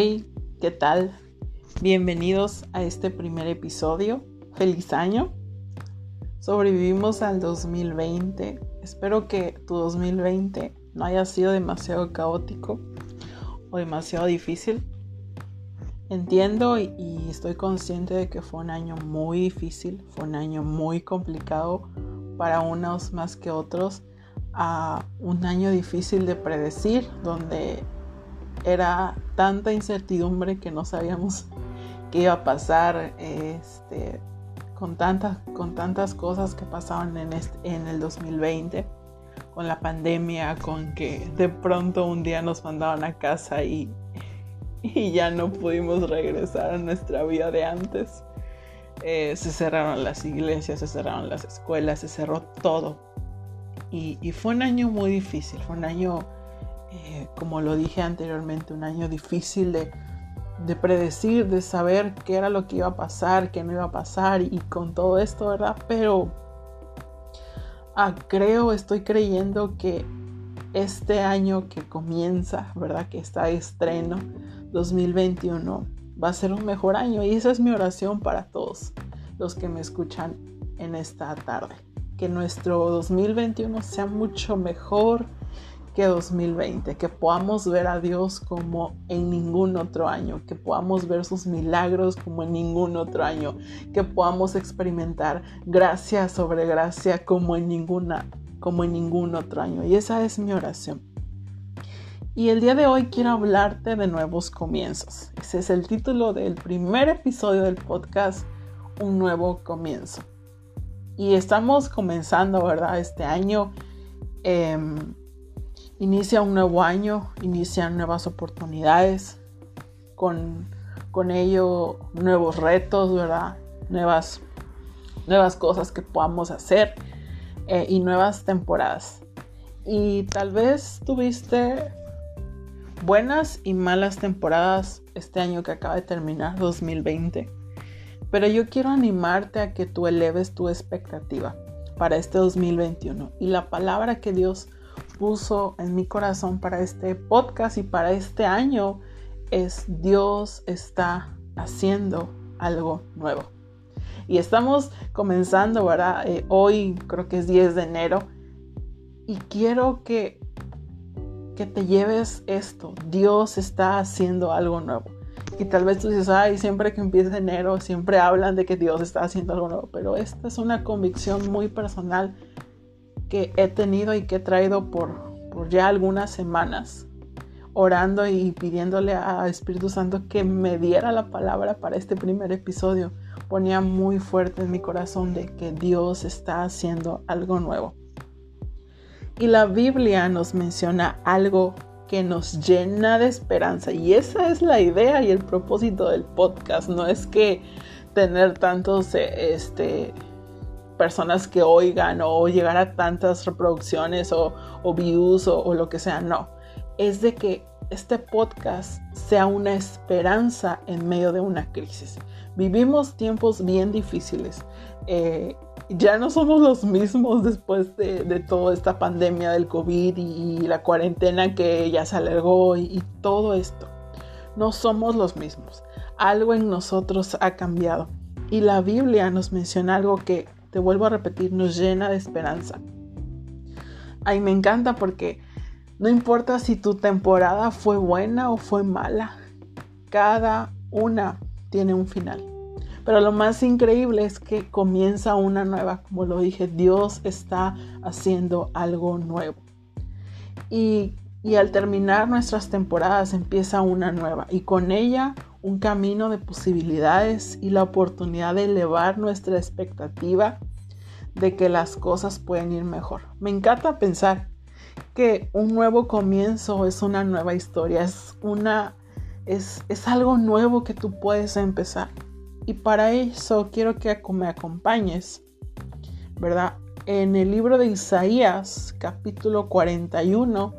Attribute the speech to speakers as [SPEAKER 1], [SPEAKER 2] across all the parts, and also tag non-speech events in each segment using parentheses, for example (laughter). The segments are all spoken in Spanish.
[SPEAKER 1] Hey, ¿qué tal? Bienvenidos a este primer episodio. Feliz año. Sobrevivimos al 2020. Espero que tu 2020 no haya sido demasiado caótico o demasiado difícil. Entiendo y, estoy consciente de que fue un año muy difícil, fue un año muy complicado para unos más que otros, a un año difícil de predecir, donde era tanta incertidumbre que no sabíamos qué iba a pasar este, con, tantas, con tantas cosas que pasaban en, en el 2020, con la pandemia, con que de pronto un día nos mandaban a casa y, y ya no pudimos regresar a nuestra vida de antes. Eh, se cerraron las iglesias, se cerraron las escuelas, se cerró todo. Y, y fue un año muy difícil, fue un año eh, como lo dije anteriormente, un año difícil de, predecir, de saber qué era lo que iba a pasar, qué no iba a pasar y, con todo esto, ¿verdad? Pero ah, creo, estoy creyendo que este año que comienza, ¿verdad? Que está de estreno, 2021, va a ser un mejor año y esa es mi oración para todos los que me escuchan en esta tarde. Que nuestro 2021 sea mucho mejor, 2020, que podamos ver a Dios como en ningún otro año, que podamos ver sus milagros como en ningún otro año, que podamos experimentar gracia sobre gracia como en ninguna como en ningún otro año. Y esa es mi oración. Y el día de hoy quiero hablarte de nuevos comienzos. Ese es el título del primer episodio del podcast, Un nuevo comienzo. Y estamos comenzando, ¿verdad? Este año. Em, inicia un nuevo año, inician nuevas oportunidades, con, con ello nuevos retos, ¿verdad? Nuevas, nuevas cosas que podamos hacer eh, y nuevas temporadas. Y tal vez tuviste buenas y malas temporadas este año que acaba de terminar, 2020. Pero yo quiero animarte a que tú eleves tu expectativa para este 2021. Y la palabra que Dios puso en mi corazón para este podcast y para este año es Dios está haciendo algo nuevo. Y estamos comenzando, ¿verdad? Eh, hoy creo que es 10 de enero y quiero que, que te lleves esto. Dios está haciendo algo nuevo. Y tal vez tú dices, ay, siempre que empieza enero, siempre hablan de que Dios está haciendo algo nuevo. Pero esta es una convicción muy personal que he tenido y que he traído por, por ya algunas semanas, orando y pidiéndole a Espíritu Santo que me diera la palabra para este primer episodio. Ponía muy fuerte en mi corazón de que Dios está haciendo algo nuevo. Y la Biblia nos menciona algo que nos llena de esperanza. Y esa es la idea y el propósito del podcast. No es que tener tantos este, personas que oigan o llegar a tantas reproducciones o, views o, lo que sea, no. Es de que este podcast sea una esperanza en medio de una crisis. Vivimos tiempos bien difíciles. Eh, ya no somos los mismos después de, toda esta pandemia del COVID y, la cuarentena que ya se alargó y todo esto. No somos los mismos. Algo en nosotros ha cambiado. Y la Biblia nos menciona algo que te vuelvo a repetir, nos llena de esperanza. Ay, me encanta porque no importa si tu temporada fue buena o fue mala, cada una tiene un final. Pero lo más increíble es que comienza una nueva, como lo dije, Dios está haciendo algo nuevo. Y, y al terminar nuestras temporadas empieza una nueva y con ella un camino de posibilidades y la oportunidad de elevar nuestra expectativa de que las cosas pueden ir mejor. Me encanta pensar que un nuevo comienzo es una nueva historia, es una es, es algo nuevo que tú puedes empezar. Y para eso quiero que me acompañes, ¿verdad? En el libro de Isaías, capítulo 41,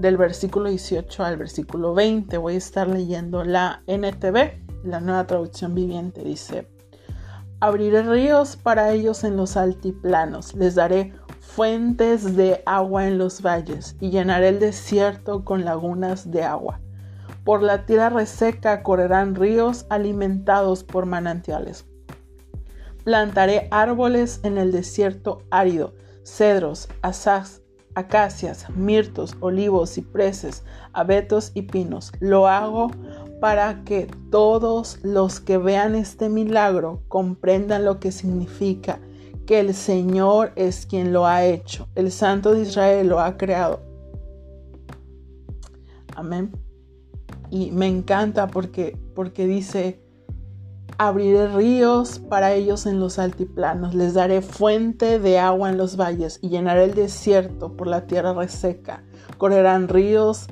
[SPEAKER 1] del versículo 18 al versículo 20. Voy a estar leyendo la NTV, la nueva traducción viviente. Dice, abriré ríos para ellos en los altiplanos, les daré fuentes de agua en los valles y llenaré el desierto con lagunas de agua. Por la tierra reseca correrán ríos alimentados por manantiales. Plantaré árboles en el desierto árido, cedros, asaz, acacias, mirtos, olivos, cipreses, abetos y pinos. Lo hago para que todos los que vean este milagro comprendan lo que significa que el Señor es quien lo ha hecho, el Santo de Israel lo ha creado. Amén. Y me encanta porque, porque dice, abriré ríos para ellos en los altiplanos, les daré fuente de agua en los valles y llenaré el desierto por la tierra reseca. Correrán ríos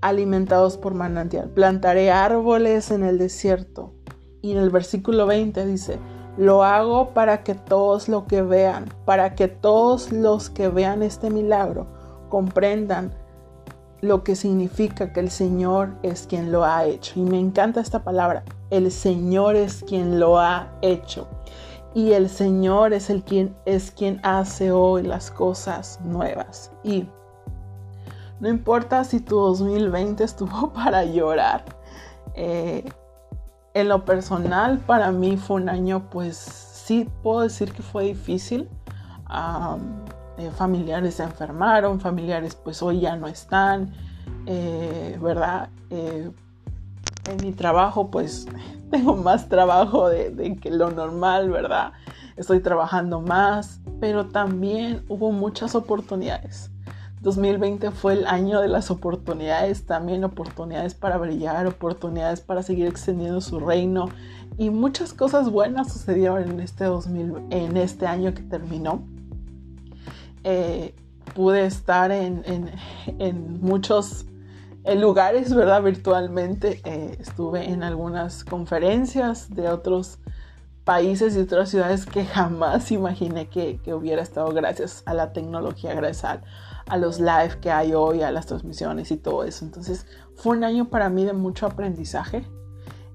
[SPEAKER 1] alimentados por manantial. Plantaré árboles en el desierto. Y en el versículo 20 dice, lo hago para que todos lo que vean, para que todos los que vean este milagro comprendan lo que significa que el Señor es quien lo ha hecho. Y me encanta esta palabra, el Señor es quien lo ha hecho. Y el Señor es el quien es quien hace hoy las cosas nuevas. Y no importa si tu 2020 estuvo (laughs) para llorar. Eh, en lo personal, para mí fue un año, pues sí puedo decir que fue difícil. Eh, familiares se enfermaron, familiares pues hoy ya no están, eh, ¿verdad? En mi trabajo pues (laughs) tengo más trabajo de que lo normal, ¿verdad? Estoy trabajando más, pero también hubo muchas oportunidades 2020 fue el año de las oportunidades, también oportunidades para brillar, oportunidades para seguir extendiendo su reino y muchas cosas buenas sucedieron en este, 2000, en este año que terminó. Eh, pude estar en, muchos lugares, ¿verdad? Virtualmente. Eh, estuve en algunas conferencias de otros países y otras ciudades que jamás imaginé que, que hubiera estado gracias a la tecnología, gracias a los live que hay hoy, a las transmisiones y todo eso. Entonces fue un año para mí de mucho aprendizaje.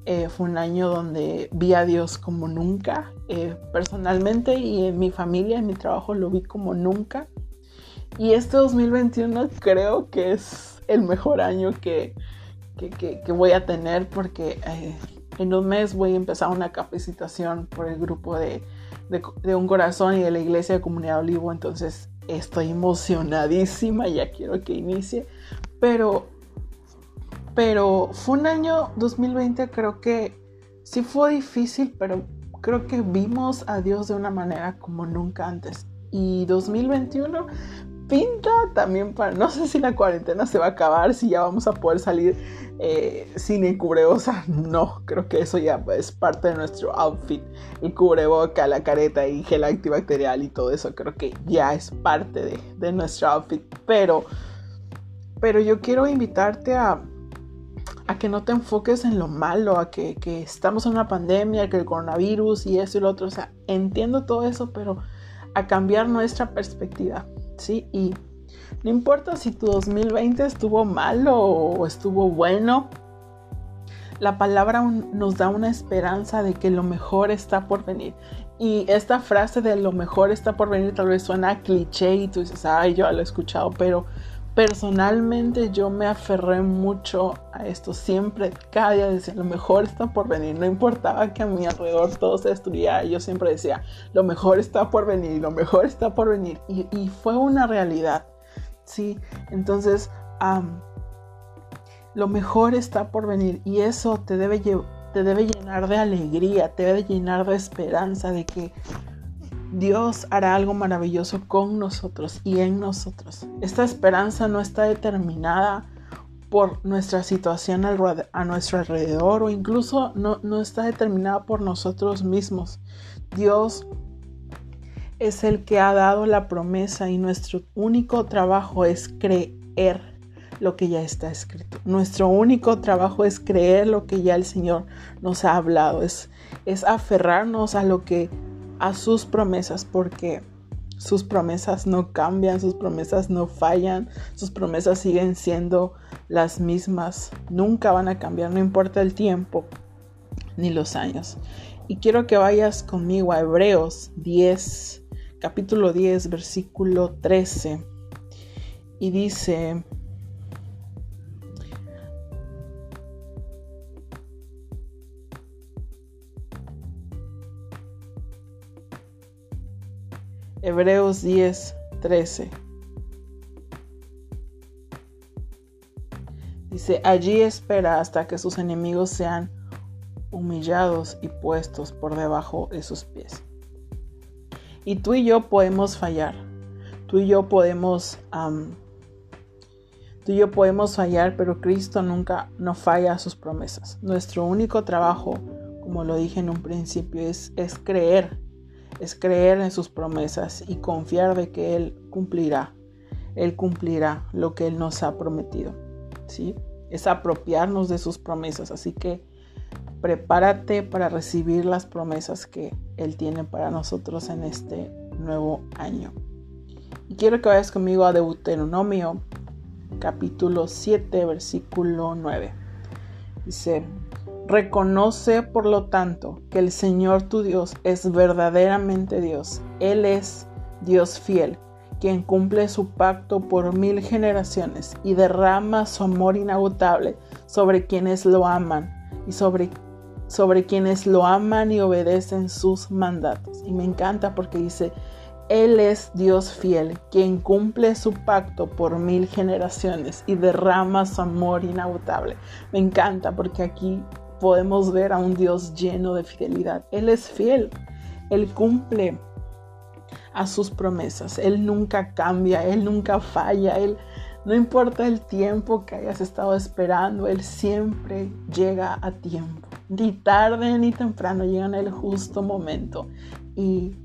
[SPEAKER 1] Eh, fue un año donde vi a Dios como nunca, eh, personalmente y en mi familia, en mi trabajo lo vi como nunca. Y este 2021 creo que es el mejor año que, que, voy a tener porque eh, en un mes voy a empezar una capacitación por el grupo de, de, de, un corazón y de la iglesia de Comunidad Olivo. Entonces estoy emocionadísima, ya quiero que inicie, pero, pero fue un año 2020, creo que sí fue difícil, pero creo que vimos a Dios de una manera como nunca antes. Y 2021 pinta también para, no sé si la cuarentena se va a acabar, si ya vamos a poder salir eh, sin el cubreboca. (laughs) No, creo que eso ya es parte de nuestro outfit. El cubreboca, la careta y gel antibacterial y todo eso, creo que ya es parte de, nuestro outfit. Pero, pero yo quiero invitarte a, a que no te enfoques en lo malo, a que, que estamos en una pandemia, que el coronavirus y eso y lo otro. O sea, entiendo todo eso, pero a cambiar nuestra perspectiva Y no importa si tu 2020 estuvo malo o estuvo bueno, la palabra nos da una esperanza de que lo mejor está por venir. Y esta frase de lo mejor está por venir tal vez suena cliché y tú dices, ay, yo lo he escuchado, pero personalmente yo me aferré mucho a esto. Siempre, cada día decía, lo mejor está por venir. No importaba que a mi alrededor todo se destruyera. Yo siempre decía, lo mejor está por venir, lo mejor está por venir. Y, fue una realidad. Sí, entonces, lo mejor está por venir. Y eso te debe, te debe llenar de alegría, te debe llenar de esperanza de que Dios hará algo maravilloso con nosotros y en nosotros. Esta esperanza no está determinada por nuestra situación a nuestro alrededor o incluso no, no está determinada por nosotros mismos. Dios es el que ha dado la promesa y nuestro único trabajo es creer lo que ya está escrito. Nuestro único trabajo es creer lo que ya el Señor nos ha hablado, es, es aferrarnos a lo que a sus promesas porque sus promesas no cambian, sus promesas no fallan, sus promesas siguen siendo las mismas, nunca van a cambiar, no importa el tiempo ni los años. Y quiero que vayas conmigo a Hebreos 10, capítulo 10, versículo 13. Y dice, Hebreos 10, 13. Dice, allí espera hasta que sus enemigos sean humillados y puestos por debajo de sus pies. Y tú y yo podemos fallar. Tú y yo podemos... tú y yo podemos fallar, pero Cristo nunca no falla sus promesas. Nuestro único trabajo, como lo dije en un principio, es, es creer. Es creer en sus promesas y confiar de que Él cumplirá. Él cumplirá lo que Él nos ha prometido. ¿sí? Es apropiarnos de sus promesas. Así que prepárate para recibir las promesas que Él tiene para nosotros en este nuevo año. Y quiero que vayas conmigo a Deuteronomio capítulo 7 versículo 9. Dice, reconoce por lo tanto que el Señor tu Dios es verdaderamente Dios. Él es Dios fiel, quien cumple su pacto por mil generaciones y derrama su amor inagotable sobre quienes lo aman y sobre sobre quienes lo aman y obedecen sus mandatos. Y me encanta porque dice, Él es Dios fiel, quien cumple su pacto por mil generaciones y derrama su amor inagotable. Me encanta porque aquí podemos ver a un Dios lleno de fidelidad. Él es fiel, Él cumple a sus promesas, Él nunca cambia, Él nunca falla, Él no importa el tiempo que hayas estado esperando, Él siempre llega a tiempo. Ni tarde ni temprano llega en el justo momento. Y,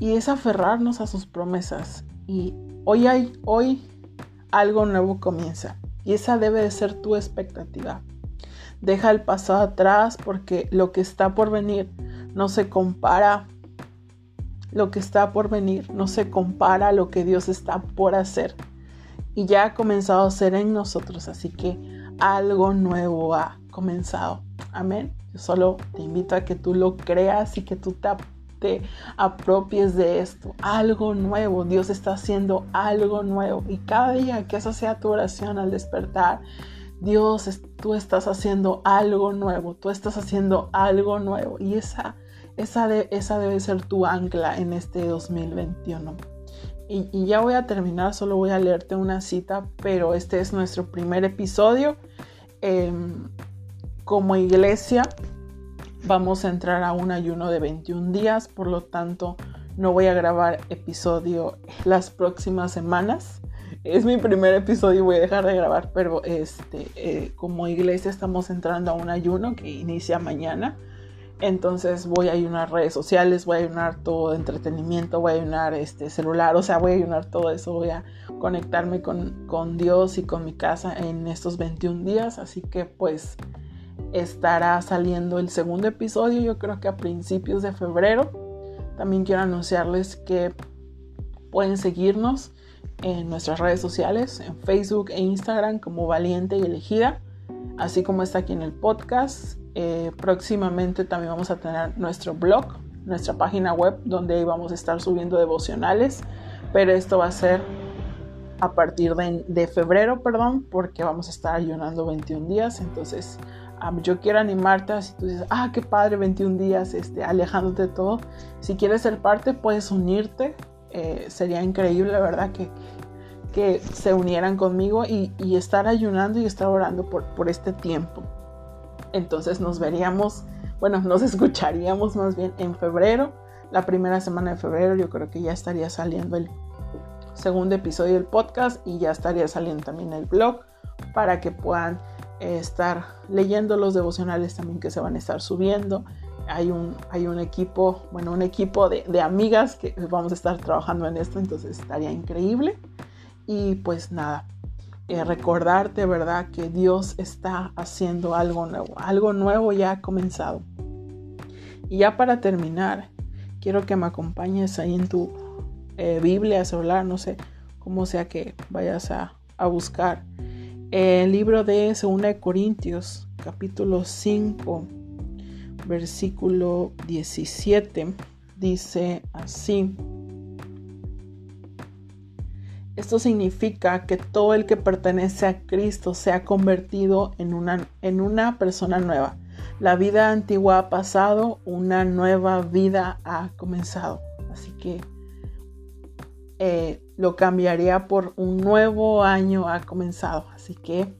[SPEAKER 1] y es aferrarnos a sus promesas. Y hoy hay, hoy algo nuevo comienza. Y esa debe de ser tu expectativa. Deja el pasado atrás porque lo que está por venir no se compara. Lo que está por venir no se compara a lo que Dios está por hacer y ya ha comenzado a ser en nosotros. Así que algo nuevo ha comenzado. Amén. Yo solo te invito a que tú lo creas y que tú te, apropies de esto. Algo nuevo. Dios está haciendo algo nuevo. Y cada día que esa sea tu oración al despertar, Dios, tú estás haciendo algo nuevo. Tú estás haciendo algo nuevo. Y esa, esa, de, esa debe ser tu ancla en este 2021 y, ya voy a terminar, solo voy a leerte una cita, pero este es nuestro primer episodio. Em, como iglesia vamos a entrar a un ayuno de 21 días, por lo tanto no voy a grabar episodio las próximas semanas. Es mi primer episodio y voy a dejar de grabar, pero este, eh, como iglesia estamos entrando a un ayuno que inicia mañana. Entonces voy a ayunar redes sociales, voy a ayunar todo entretenimiento, voy a ayunar este celular, o sea, voy a ayunar todo eso, voy a conectarme con, con Dios y con mi casa en estos 21 días. Así que pues estará saliendo el segundo episodio, yo creo que a principios de febrero. También quiero anunciarles que pueden seguirnos en nuestras redes sociales, en Facebook e Instagram como Valiente y Elegida, así como está aquí en el podcast eh, próximamente también vamos a tener nuestro blog, nuestra página web, donde vamos a estar subiendo devocionales, pero esto va a ser a partir de, febrero, perdón, porque vamos a estar ayunando 21 días. Entonces, yo quiero animarte, si tú dices, ah, qué padre, 21 días, este, alejándote de todo. Si quieres ser parte, puedes unirte. Eh, sería increíble, ¿verdad? Que, que se unieran conmigo y, y, estar ayunando y estar orando por, por este tiempo. Entonces nos veríamos, bueno, (laughs) nos escucharíamos más bien en febrero. La primera semana de febrero yo creo que ya estaría saliendo el segundo episodio del podcast y ya estaría saliendo también el blog para que puedan eh, estar leyendo los devocionales también que se van a estar subiendo. Hay un, hay un equipo, bueno, un equipo de, de amigas que vamos a estar trabajando en esto, entonces estaría increíble. Y pues nada, eh, recordarte, ¿verdad? Que Dios está haciendo algo nuevo. Algo nuevo ya ha comenzado. Y ya para terminar, quiero que me acompañes ahí en tu eh, Biblia, celular, no sé cómo sea que vayas a, a buscar. El libro de 2 Corintios, capítulo 5, versículo 17, dice así. Esto significa que todo el que pertenece a Cristo se ha convertido en una, en una persona nueva. La vida antigua ha pasado, una nueva vida ha comenzado. Así que eh, lo cambiaría por un nuevo año ha comenzado. Así que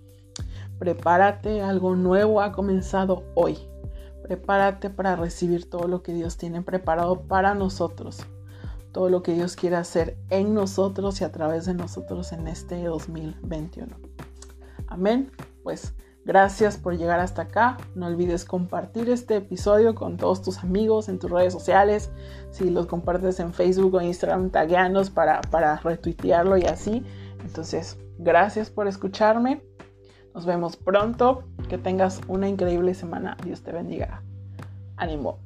[SPEAKER 1] prepárate, algo nuevo ha comenzado hoy. Prepárate para recibir todo lo que Dios tiene preparado para nosotros. Todo lo que Dios quiere hacer en nosotros y a través de nosotros en este 2021. Amén. Pues Gracias por llegar hasta acá. No olvides compartir este episodio con todos tus amigos en tus redes sociales. Si los compartes en Facebook o Instagram, tagueanos para, para retuitearlo y así. Entonces, gracias por escucharme. Nos vemos pronto. Que tengas una increíble semana. Dios te bendiga. Ánimo.